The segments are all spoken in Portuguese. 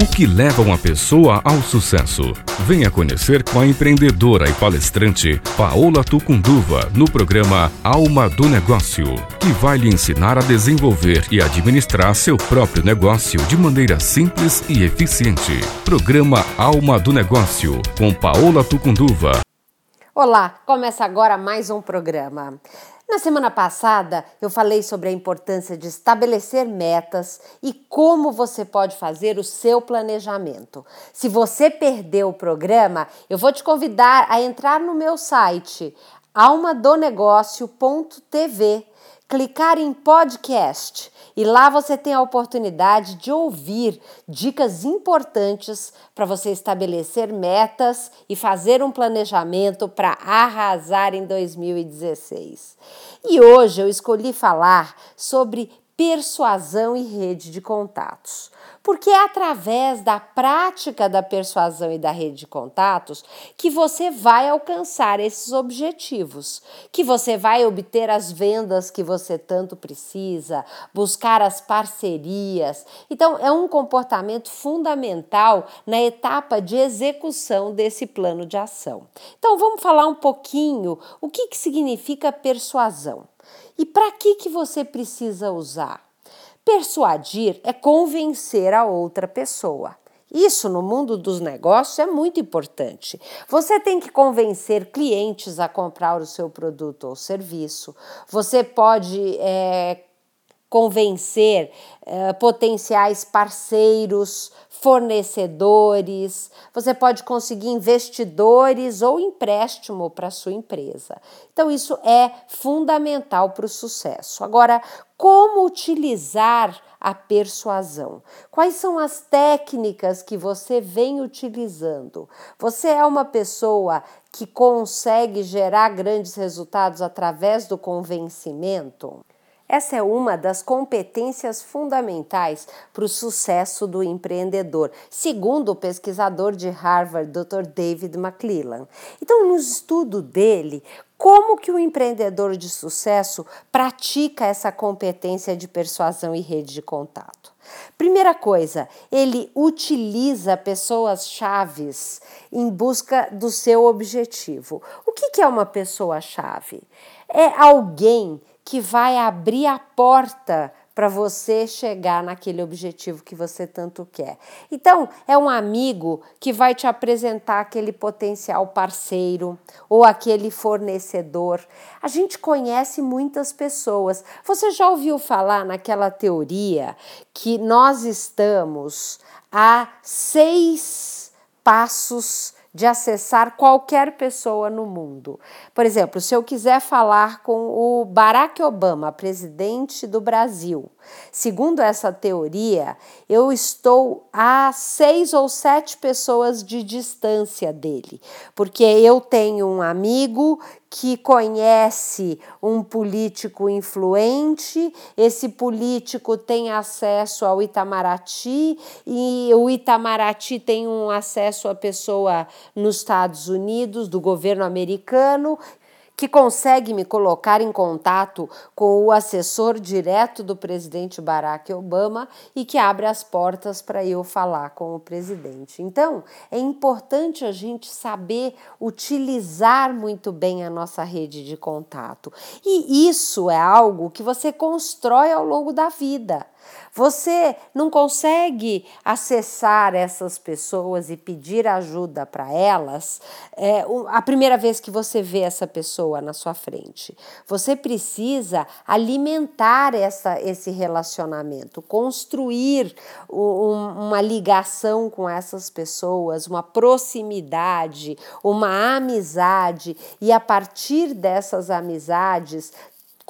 O que leva uma pessoa ao sucesso? Venha conhecer com a empreendedora e palestrante Paola Tucunduva no programa Alma do Negócio, que vai lhe ensinar a desenvolver e administrar seu próprio negócio de maneira simples e eficiente. Programa Alma do Negócio com Paola Tucunduva. Olá, começa agora mais um programa. Na semana passada, eu falei sobre a importância de estabelecer metas e como você pode fazer o seu planejamento. Se você perdeu o programa, eu vou te convidar a entrar no meu site almadonegócio.tv clicar em podcast e lá você tem a oportunidade de ouvir dicas importantes para você estabelecer metas e fazer um planejamento para arrasar em 2016. E hoje eu escolhi falar sobre persuasão e rede de contatos. Porque é através da prática da persuasão e da rede de contatos que você vai alcançar esses objetivos, que você vai obter as vendas que você tanto precisa, buscar as parcerias. Então, é um comportamento fundamental na etapa de execução desse plano de ação. Então, vamos falar um pouquinho o que, que significa persuasão. E para que, que você precisa usar? Persuadir é convencer a outra pessoa. Isso no mundo dos negócios é muito importante. Você tem que convencer clientes a comprar o seu produto ou serviço. Você pode é, convencer é, potenciais parceiros, fornecedores, você pode conseguir investidores ou empréstimo para sua empresa. Então, isso é fundamental para o sucesso. Agora, como utilizar a persuasão? Quais são as técnicas que você vem utilizando? Você é uma pessoa que consegue gerar grandes resultados através do convencimento? Essa é uma das competências fundamentais para o sucesso do empreendedor, segundo o pesquisador de Harvard, Dr. David McClellan. Então, no estudo dele, como que o empreendedor de sucesso pratica essa competência de persuasão e rede de contato? Primeira coisa, ele utiliza pessoas chaves em busca do seu objetivo. O que é uma pessoa chave? É alguém que vai abrir a porta para você chegar naquele objetivo que você tanto quer. Então, é um amigo que vai te apresentar aquele potencial parceiro ou aquele fornecedor. A gente conhece muitas pessoas. Você já ouviu falar naquela teoria que nós estamos a seis passos de acessar qualquer pessoa no mundo. Por exemplo, se eu quiser falar com o Barack Obama, presidente do Brasil, segundo essa teoria, eu estou a seis ou sete pessoas de distância dele, porque eu tenho um amigo que conhece um político influente, esse político tem acesso ao Itamaraty e o Itamaraty tem um acesso à pessoa nos Estados Unidos, do governo americano, que consegue me colocar em contato com o assessor direto do presidente Barack Obama e que abre as portas para eu falar com o presidente. Então, é importante a gente saber utilizar muito bem a nossa rede de contato. E isso é algo que você constrói ao longo da vida. Você não consegue acessar essas pessoas e pedir ajuda para elas é, a primeira vez que você vê essa pessoa na sua frente. Você precisa alimentar essa, esse relacionamento, construir um, uma ligação com essas pessoas, uma proximidade, uma amizade, e a partir dessas amizades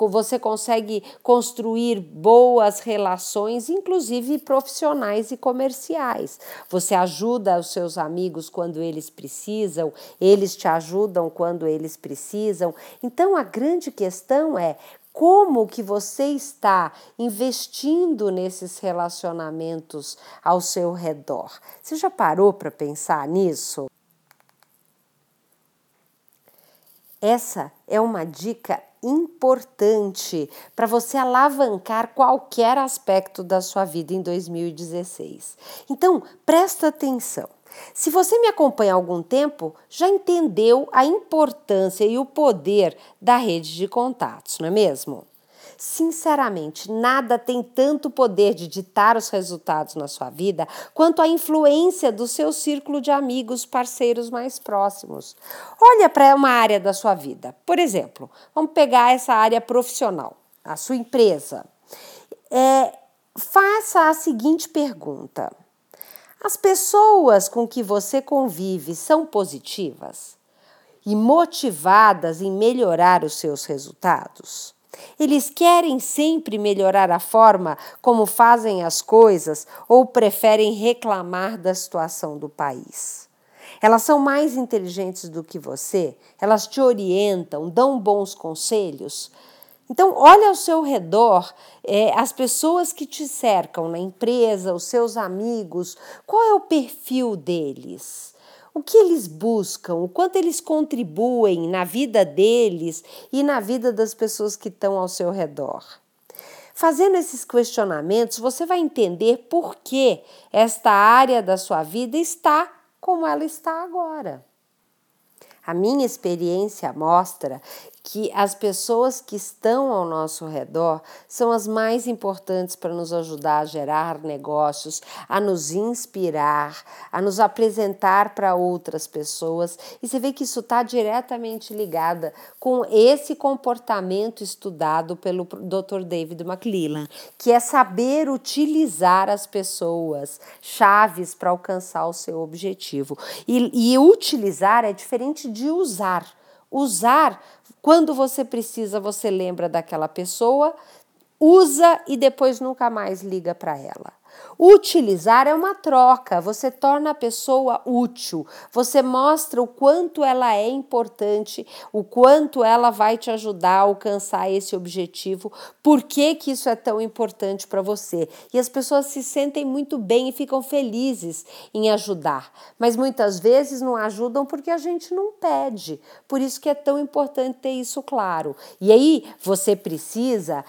você consegue construir boas relações, inclusive profissionais e comerciais. Você ajuda os seus amigos quando eles precisam, eles te ajudam quando eles precisam. Então a grande questão é como que você está investindo nesses relacionamentos ao seu redor. Você já parou para pensar nisso? Essa é uma dica importante para você alavancar qualquer aspecto da sua vida em 2016. Então, presta atenção. Se você me acompanha há algum tempo, já entendeu a importância e o poder da rede de contatos, não é mesmo? Sinceramente, nada tem tanto poder de ditar os resultados na sua vida quanto a influência do seu círculo de amigos, parceiros mais próximos. Olha para uma área da sua vida. Por exemplo, vamos pegar essa área profissional, a sua empresa. É, faça a seguinte pergunta: As pessoas com que você convive são positivas e motivadas em melhorar os seus resultados? Eles querem sempre melhorar a forma como fazem as coisas ou preferem reclamar da situação do país. Elas são mais inteligentes do que você, elas te orientam, dão bons conselhos. Então, olha ao seu redor, é, as pessoas que te cercam na empresa, os seus amigos, qual é o perfil deles? O que eles buscam, o quanto eles contribuem na vida deles e na vida das pessoas que estão ao seu redor. Fazendo esses questionamentos, você vai entender por que esta área da sua vida está como ela está agora. A minha experiência mostra que as pessoas que estão ao nosso redor são as mais importantes para nos ajudar a gerar negócios, a nos inspirar, a nos apresentar para outras pessoas. E você vê que isso está diretamente ligada com esse comportamento estudado pelo Dr. David McClellan, que é saber utilizar as pessoas, chaves para alcançar o seu objetivo. E, e utilizar é diferente de usar. Usar quando você precisa, você lembra daquela pessoa, usa e depois nunca mais liga para ela. Utilizar é uma troca, você torna a pessoa útil, você mostra o quanto ela é importante, o quanto ela vai te ajudar a alcançar esse objetivo, por que, que isso é tão importante para você. E as pessoas se sentem muito bem e ficam felizes em ajudar, mas muitas vezes não ajudam porque a gente não pede. Por isso que é tão importante ter isso claro. E aí você precisa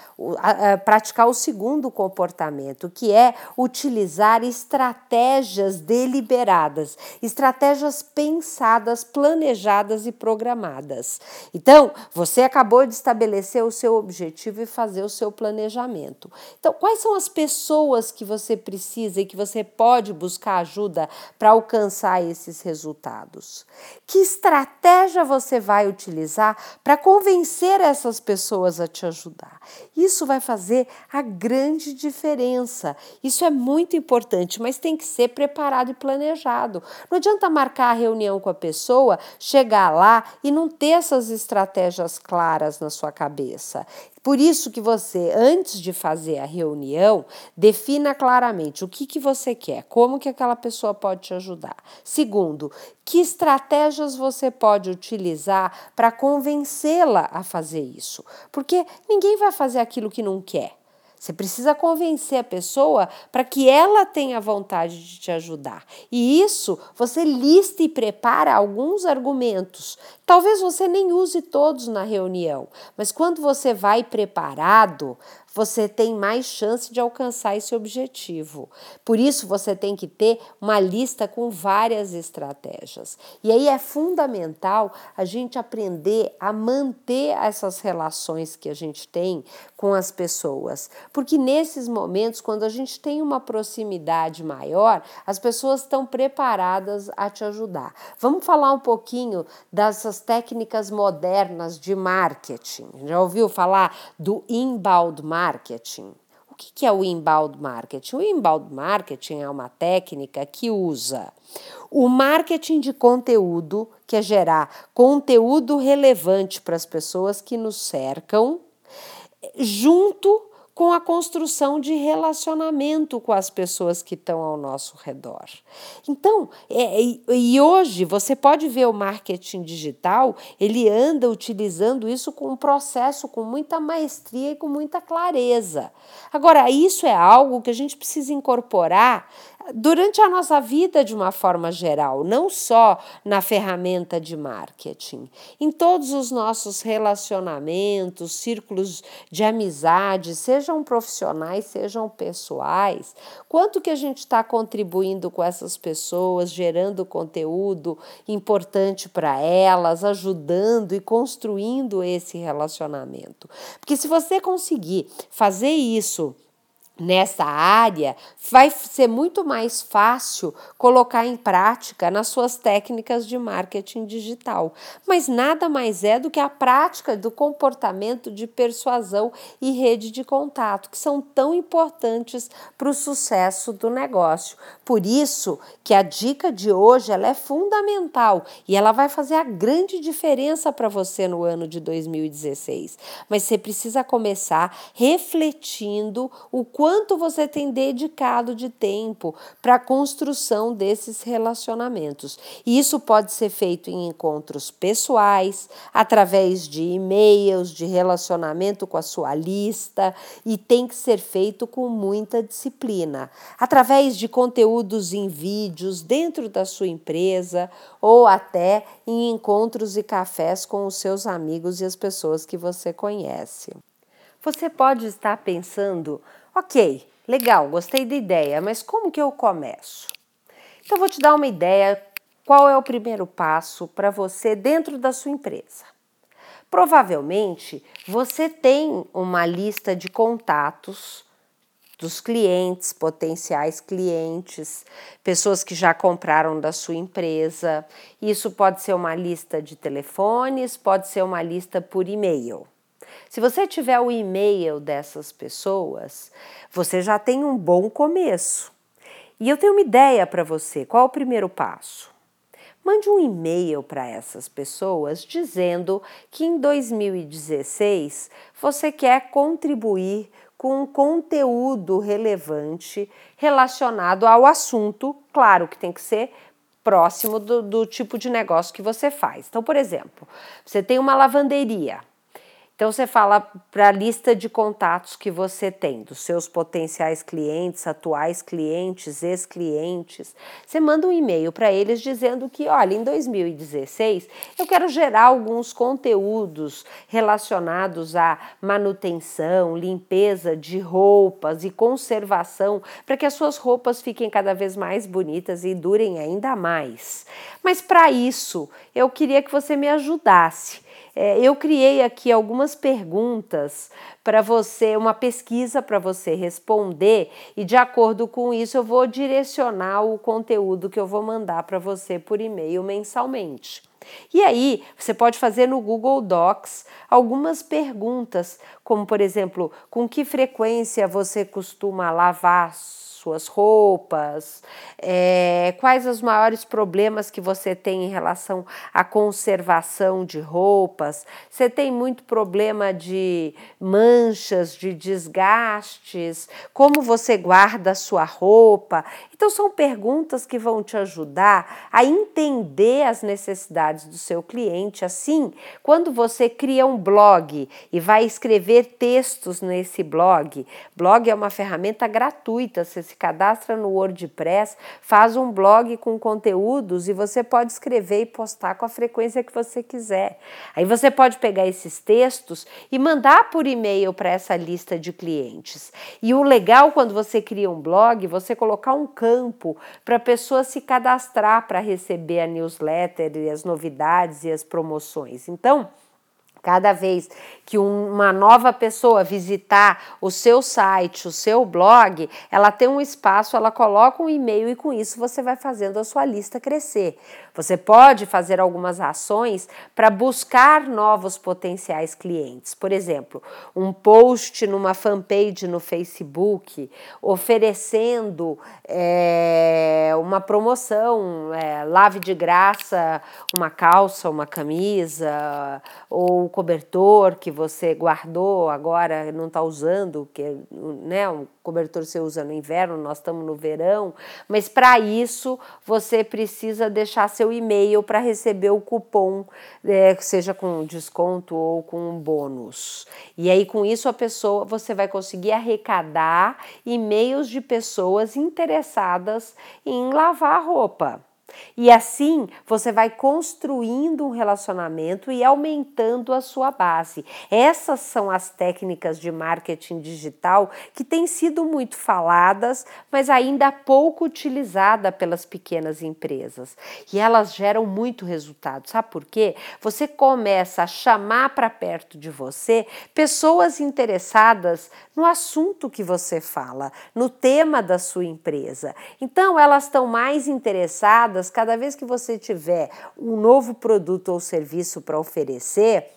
praticar o segundo comportamento, que é utilizar estratégias deliberadas, estratégias pensadas, planejadas e programadas. Então, você acabou de estabelecer o seu objetivo e fazer o seu planejamento. Então, quais são as pessoas que você precisa e que você pode buscar ajuda para alcançar esses resultados? Que estratégia você vai utilizar para convencer essas pessoas a te ajudar? Isso vai fazer a grande diferença. Isso é muito importante, mas tem que ser preparado e planejado. Não adianta marcar a reunião com a pessoa, chegar lá e não ter essas estratégias claras na sua cabeça. Por isso que você, antes de fazer a reunião, defina claramente o que, que você quer, como que aquela pessoa pode te ajudar. Segundo, que estratégias você pode utilizar para convencê-la a fazer isso. Porque ninguém vai fazer aquilo que não quer. Você precisa convencer a pessoa para que ela tenha vontade de te ajudar. E isso você lista e prepara alguns argumentos. Talvez você nem use todos na reunião, mas quando você vai preparado, você tem mais chance de alcançar esse objetivo. Por isso, você tem que ter uma lista com várias estratégias. E aí é fundamental a gente aprender a manter essas relações que a gente tem com as pessoas, porque nesses momentos, quando a gente tem uma proximidade maior, as pessoas estão preparadas a te ajudar. Vamos falar um pouquinho dessas técnicas modernas de marketing. Já ouviu falar do inbound marketing? Marketing. O que é o inbound marketing? O inbound marketing é uma técnica que usa o marketing de conteúdo, que é gerar conteúdo relevante para as pessoas que nos cercam, junto com a construção de relacionamento com as pessoas que estão ao nosso redor. Então, é, e hoje você pode ver o marketing digital, ele anda utilizando isso com um processo com muita maestria e com muita clareza. Agora, isso é algo que a gente precisa incorporar durante a nossa vida de uma forma geral, não só na ferramenta de marketing, em todos os nossos relacionamentos, círculos de amizade, sejam profissionais, sejam pessoais, quanto que a gente está contribuindo com essas pessoas, gerando conteúdo importante para elas, ajudando e construindo esse relacionamento. Porque se você conseguir fazer isso, nessa área, vai ser muito mais fácil colocar em prática nas suas técnicas de marketing digital. Mas nada mais é do que a prática do comportamento de persuasão e rede de contato, que são tão importantes para o sucesso do negócio. Por isso que a dica de hoje ela é fundamental e ela vai fazer a grande diferença para você no ano de 2016. Mas você precisa começar refletindo o quanto quanto você tem dedicado de tempo para a construção desses relacionamentos. E isso pode ser feito em encontros pessoais, através de e-mails, de relacionamento com a sua lista, e tem que ser feito com muita disciplina, através de conteúdos em vídeos dentro da sua empresa ou até em encontros e cafés com os seus amigos e as pessoas que você conhece. Você pode estar pensando Ok, legal, gostei da ideia, mas como que eu começo? Então, vou te dar uma ideia qual é o primeiro passo para você dentro da sua empresa. Provavelmente você tem uma lista de contatos dos clientes, potenciais clientes, pessoas que já compraram da sua empresa. Isso pode ser uma lista de telefones, pode ser uma lista por e-mail. Se você tiver o e-mail dessas pessoas, você já tem um bom começo. E eu tenho uma ideia para você. Qual o primeiro passo? Mande um e-mail para essas pessoas dizendo que em 2016 você quer contribuir com um conteúdo relevante relacionado ao assunto, claro que tem que ser próximo do, do tipo de negócio que você faz. Então, por exemplo, você tem uma lavanderia. Então você fala para a lista de contatos que você tem, dos seus potenciais clientes, atuais clientes, ex-clientes. Você manda um e-mail para eles dizendo que, olha, em 2016 eu quero gerar alguns conteúdos relacionados à manutenção, limpeza de roupas e conservação, para que as suas roupas fiquem cada vez mais bonitas e durem ainda mais. Mas para isso, eu queria que você me ajudasse é, eu criei aqui algumas perguntas para você, uma pesquisa para você responder, e de acordo com isso eu vou direcionar o conteúdo que eu vou mandar para você por e-mail mensalmente. E aí, você pode fazer no Google Docs algumas perguntas, como por exemplo, com que frequência você costuma lavar suas roupas, é, quais os maiores problemas que você tem em relação à conservação de roupas, você tem muito problema de manchas, de desgastes, como você guarda a sua roupa. Então, são perguntas que vão te ajudar a entender as necessidades do seu cliente. Assim, quando você cria um blog e vai escrever textos nesse blog, blog é uma ferramenta gratuita, você cadastra no WordPress, faz um blog com conteúdos e você pode escrever e postar com a frequência que você quiser. Aí você pode pegar esses textos e mandar por e-mail para essa lista de clientes. E o legal quando você cria um blog, você colocar um campo para a pessoa se cadastrar para receber a newsletter e as novidades e as promoções. Então, Cada vez que uma nova pessoa visitar o seu site, o seu blog, ela tem um espaço, ela coloca um e-mail e com isso você vai fazendo a sua lista crescer. Você pode fazer algumas ações para buscar novos potenciais clientes. Por exemplo, um post numa fanpage no Facebook oferecendo é, uma promoção, é, lave de graça uma calça, uma camisa ou cobertor que você guardou agora não está usando, que né, um cobertor você usa no inverno, nós estamos no verão, mas para isso você precisa deixar seu e-mail para receber o cupom, é, seja com desconto ou com um bônus. E aí com isso a pessoa você vai conseguir arrecadar e-mails de pessoas interessadas em lavar roupa. E assim você vai construindo um relacionamento e aumentando a sua base. Essas são as técnicas de marketing digital que têm sido muito faladas, mas ainda pouco utilizadas pelas pequenas empresas. E elas geram muito resultado. Sabe por quê? Você começa a chamar para perto de você pessoas interessadas no assunto que você fala, no tema da sua empresa. Então elas estão mais interessadas cada vez que você tiver um novo produto ou serviço para oferecer,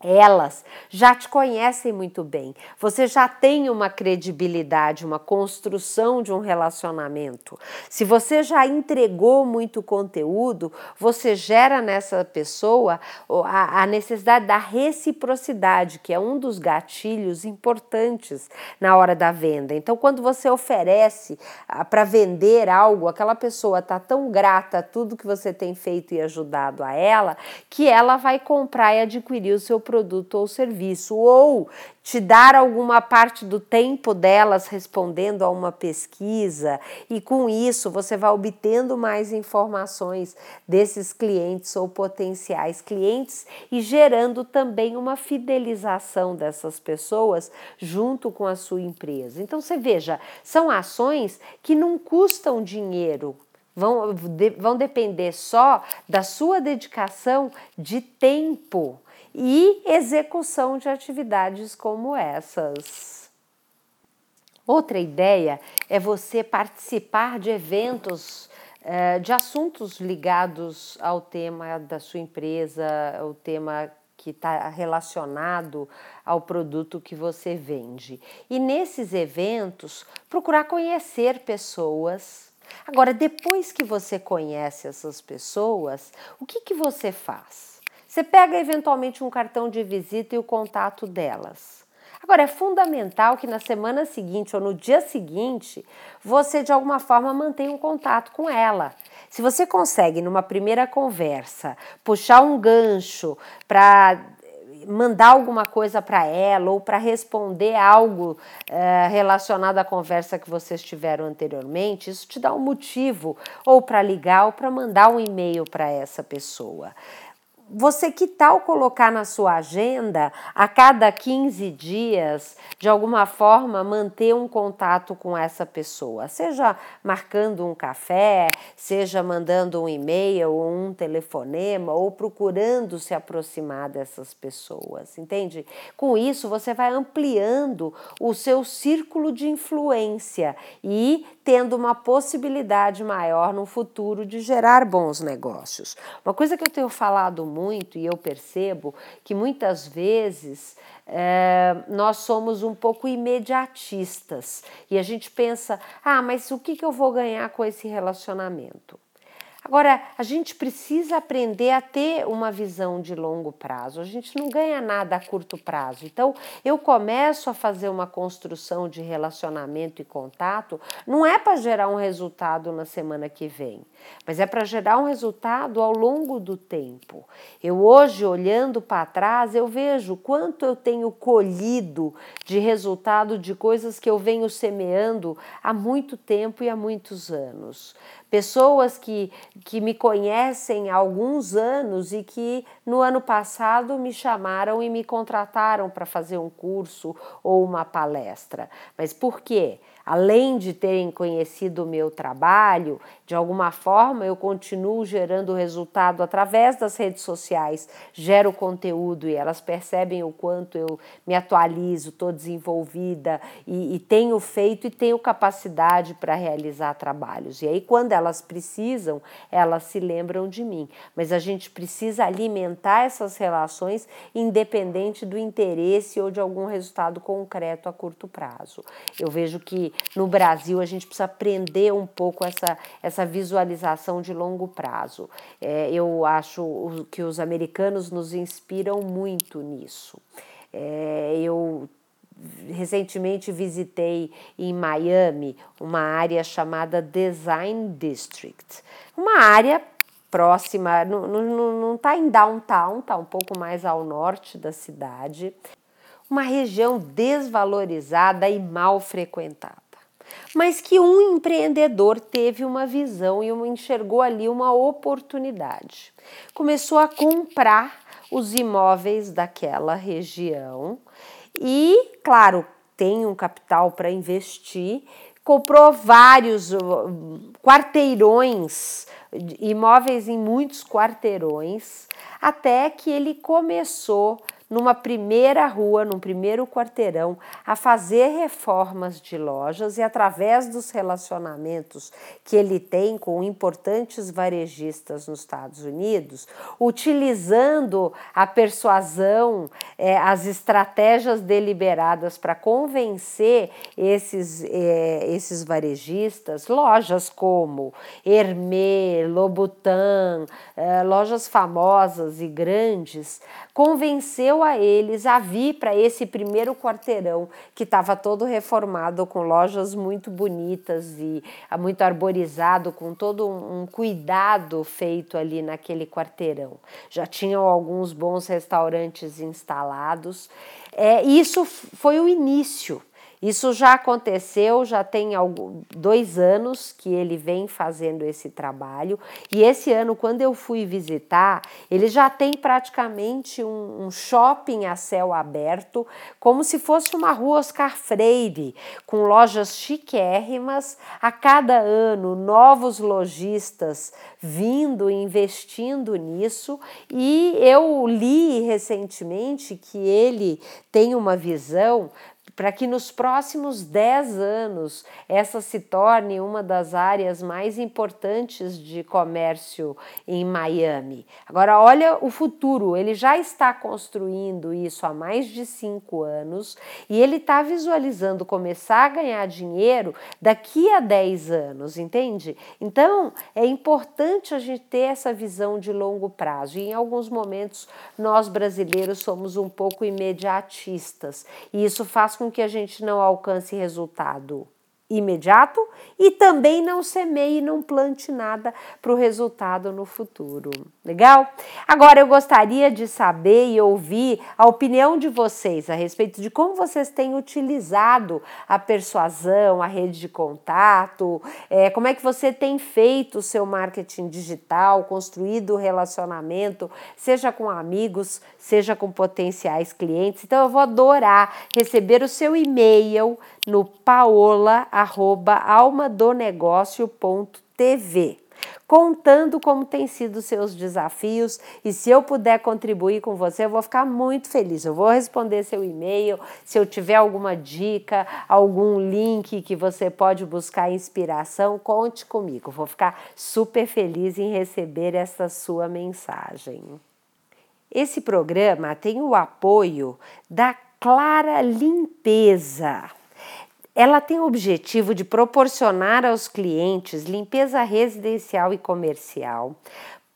elas já te conhecem muito bem. Você já tem uma credibilidade, uma construção de um relacionamento. Se você já entregou muito conteúdo, você gera nessa pessoa a, necessidade da reciprocidade, que é um dos gatilhos importantes na hora da venda. Então, quando você oferece ah, para vender algo, aquela pessoa está tão grata a tudo que você tem feito e ajudado a ela, que ela vai comprar e adquirir o seu produto ou serviço, ou te dar alguma parte do tempo delas respondendo a uma pesquisa, e com isso você vai obtendo mais informações desses clientes ou potenciais clientes e gerando também uma fidelização dessas pessoas junto com a sua empresa. Então você veja, são ações que não custam dinheiro, vão, de, vão depender só da sua dedicação de tempo e execução de atividades como essas. Outra ideia é você participar de eventos eh, de assuntos ligados ao tema da sua empresa, o tema que está relacionado ao produto que você vende. E nesses eventos, procurar conhecer pessoas. Agora, depois que você conhece essas pessoas, o que, que você faz? Você pega eventualmente um cartão de visita e o contato delas. Agora, é fundamental que na semana seguinte ou no dia seguinte você de alguma forma mantenha um contato com ela. Se você consegue, numa primeira conversa, puxar um gancho para mandar alguma coisa para ela ou para responder algo é, relacionado à conversa que vocês tiveram anteriormente, isso te dá um motivo ou para ligar ou para mandar um e-mail para essa pessoa você que tal colocar na sua agenda a cada 15 dias, de alguma forma, manter um contato com essa pessoa, seja marcando um café, seja mandando um e-mail ou um telefonema ou procurando se aproximar dessas pessoas, entende? Com isso, você vai ampliando o seu círculo de influência e tendo uma possibilidade maior no futuro de gerar bons negócios. Uma coisa que eu tenho falado muito e eu percebo que muitas vezes é, nós somos um pouco imediatistas e a gente pensa: ah, mas o que, que eu vou ganhar com esse relacionamento? Agora, a gente precisa aprender a ter uma visão de longo prazo. A gente não ganha nada a curto prazo. Então, eu começo a fazer uma construção de relacionamento e contato, não é para gerar um resultado na semana que vem, mas é para gerar um resultado ao longo do tempo. Eu hoje, olhando para trás, eu vejo quanto eu tenho colhido de resultado de coisas que eu venho semeando há muito tempo e há muitos anos pessoas que, que me conhecem há alguns anos e que no ano passado me chamaram e me contrataram para fazer um curso ou uma palestra. Mas por quê? além de terem conhecido o meu trabalho, de alguma forma eu continuo gerando resultado através das redes sociais, gero conteúdo e elas percebem o quanto eu me atualizo, estou desenvolvida e, e tenho feito e tenho capacidade para realizar trabalhos. E aí, quando elas precisam, elas se lembram de mim. Mas a gente precisa alimentar essas relações independente do interesse ou de algum resultado concreto a curto prazo. Eu vejo que no Brasil a gente precisa aprender um pouco essa, essa visualização de longo prazo. É, eu acho que os americanos nos inspiram muito nisso. É, eu recentemente visitei em Miami uma área chamada Design District, uma área próxima, não está em downtown, está um pouco mais ao norte da cidade, uma região desvalorizada e mal frequentada. Mas que um empreendedor teve uma visão e enxergou ali uma oportunidade. Começou a comprar os imóveis daquela região e, claro, tem um capital para investir, comprou vários uh, quarteirões, imóveis em muitos quarteirões, até que ele começou numa primeira rua, num primeiro quarteirão, a fazer reformas de lojas e através dos relacionamentos que ele tem com importantes varejistas nos Estados Unidos, utilizando a persuasão, é, as estratégias deliberadas para convencer esses, é, esses varejistas, lojas como Hermé, Lobutan, é, lojas famosas e grandes, convenceu a eles a para esse primeiro quarteirão que estava todo reformado com lojas muito bonitas e ah, muito arborizado, com todo um cuidado feito ali naquele quarteirão. Já tinham alguns bons restaurantes instalados. É, isso foi o início isso já aconteceu, já tem dois anos que ele vem fazendo esse trabalho, e esse ano, quando eu fui visitar, ele já tem praticamente um, um shopping a céu aberto, como se fosse uma rua Oscar Freire, com lojas chiquérrimas, a cada ano novos lojistas vindo, investindo nisso, e eu li recentemente que ele tem uma visão para que nos próximos 10 anos essa se torne uma das áreas mais importantes de comércio em Miami. Agora, olha o futuro, ele já está construindo isso há mais de cinco anos e ele está visualizando começar a ganhar dinheiro daqui a 10 anos, entende? Então, é importante a gente ter essa visão de longo prazo e em alguns momentos nós brasileiros somos um pouco imediatistas e isso faz com que a gente não alcance resultado imediato e também não semeie, não plante nada para o resultado no futuro. Legal? Agora eu gostaria de saber e ouvir a opinião de vocês a respeito de como vocês têm utilizado a persuasão, a rede de contato, é, como é que você tem feito o seu marketing digital, construído o relacionamento, seja com amigos, seja com potenciais clientes. Então eu vou adorar receber o seu e-mail no paola@almadonegócio.tv contando como tem sido seus desafios e se eu puder contribuir com você, eu vou ficar muito feliz. Eu vou responder seu e-mail, se eu tiver alguma dica, algum link que você pode buscar inspiração, conte comigo. Vou ficar super feliz em receber essa sua mensagem. Esse programa tem o apoio da Clara Limpeza. Ela tem o objetivo de proporcionar aos clientes limpeza residencial e comercial,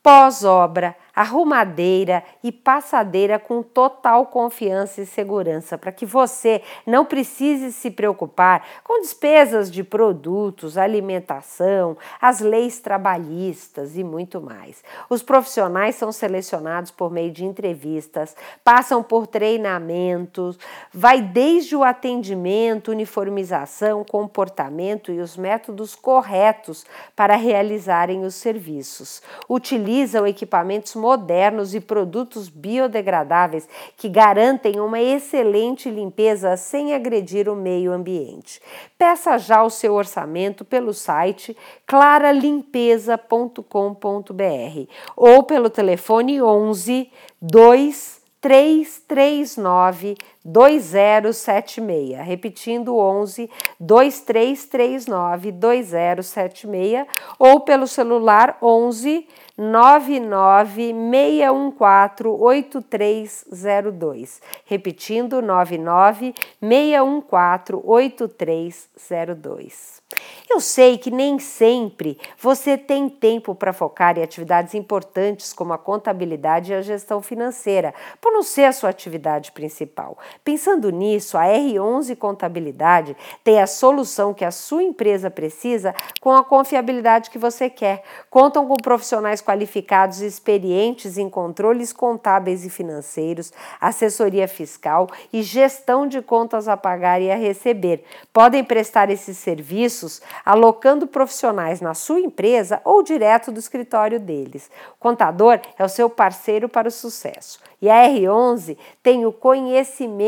pós-obra, arrumadeira e passadeira com total confiança e segurança, para que você não precise se preocupar com despesas de produtos, alimentação, as leis trabalhistas e muito mais. Os profissionais são selecionados por meio de entrevistas, passam por treinamentos, vai desde o atendimento, uniformização, comportamento e os métodos corretos para realizarem os serviços. Utilizam equipamentos modernos e produtos biodegradáveis que garantem uma excelente limpeza sem agredir o meio ambiente. Peça já o seu orçamento pelo site claralimpeza.com.br ou pelo telefone 11 2 339 2076. Repetindo 11 2339 2076 ou pelo celular 11 996148302. Repetindo, 996148302. Eu sei que nem sempre você tem tempo para focar em atividades importantes como a contabilidade e a gestão financeira, por não ser a sua atividade principal. Pensando nisso, a R11 Contabilidade tem a solução que a sua empresa precisa com a confiabilidade que você quer. Contam com profissionais qualificados e experientes em controles contábeis e financeiros, assessoria fiscal e gestão de contas a pagar e a receber. Podem prestar esses serviços alocando profissionais na sua empresa ou direto do escritório deles. O contador é o seu parceiro para o sucesso. E a R11 tem o conhecimento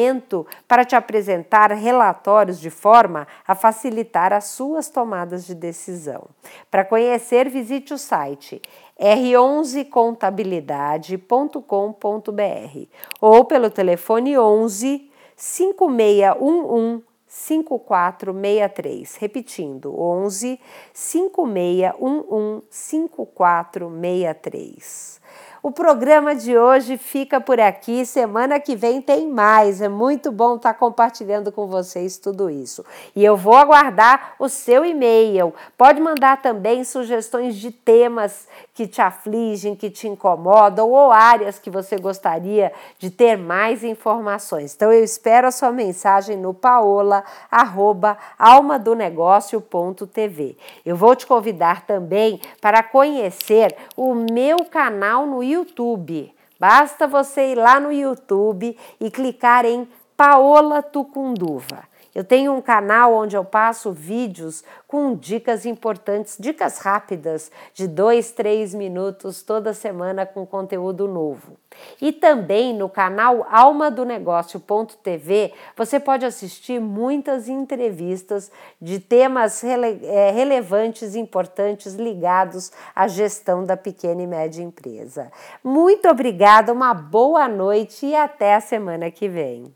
para te apresentar relatórios de forma a facilitar as suas tomadas de decisão. Para conhecer, visite o site r11contabilidade.com.br ou pelo telefone 11 5611 5463. Repetindo, 11 5611 5463. O programa de hoje fica por aqui. Semana que vem tem mais. É muito bom estar compartilhando com vocês tudo isso. E eu vou aguardar o seu e-mail. Pode mandar também sugestões de temas que te afligem, que te incomodam ou áreas que você gostaria de ter mais informações. Então eu espero a sua mensagem no paola@almadonegócio.tv. Eu vou te convidar também para conhecer o meu canal no YouTube YouTube. Basta você ir lá no YouTube e clicar em Paola Tucunduva. Eu tenho um canal onde eu passo vídeos com dicas importantes, dicas rápidas de dois, três minutos toda semana com conteúdo novo. E também no canal almadonegócio.tv você pode assistir muitas entrevistas de temas rele é, relevantes importantes ligados à gestão da pequena e média empresa. Muito obrigada, uma boa noite e até a semana que vem.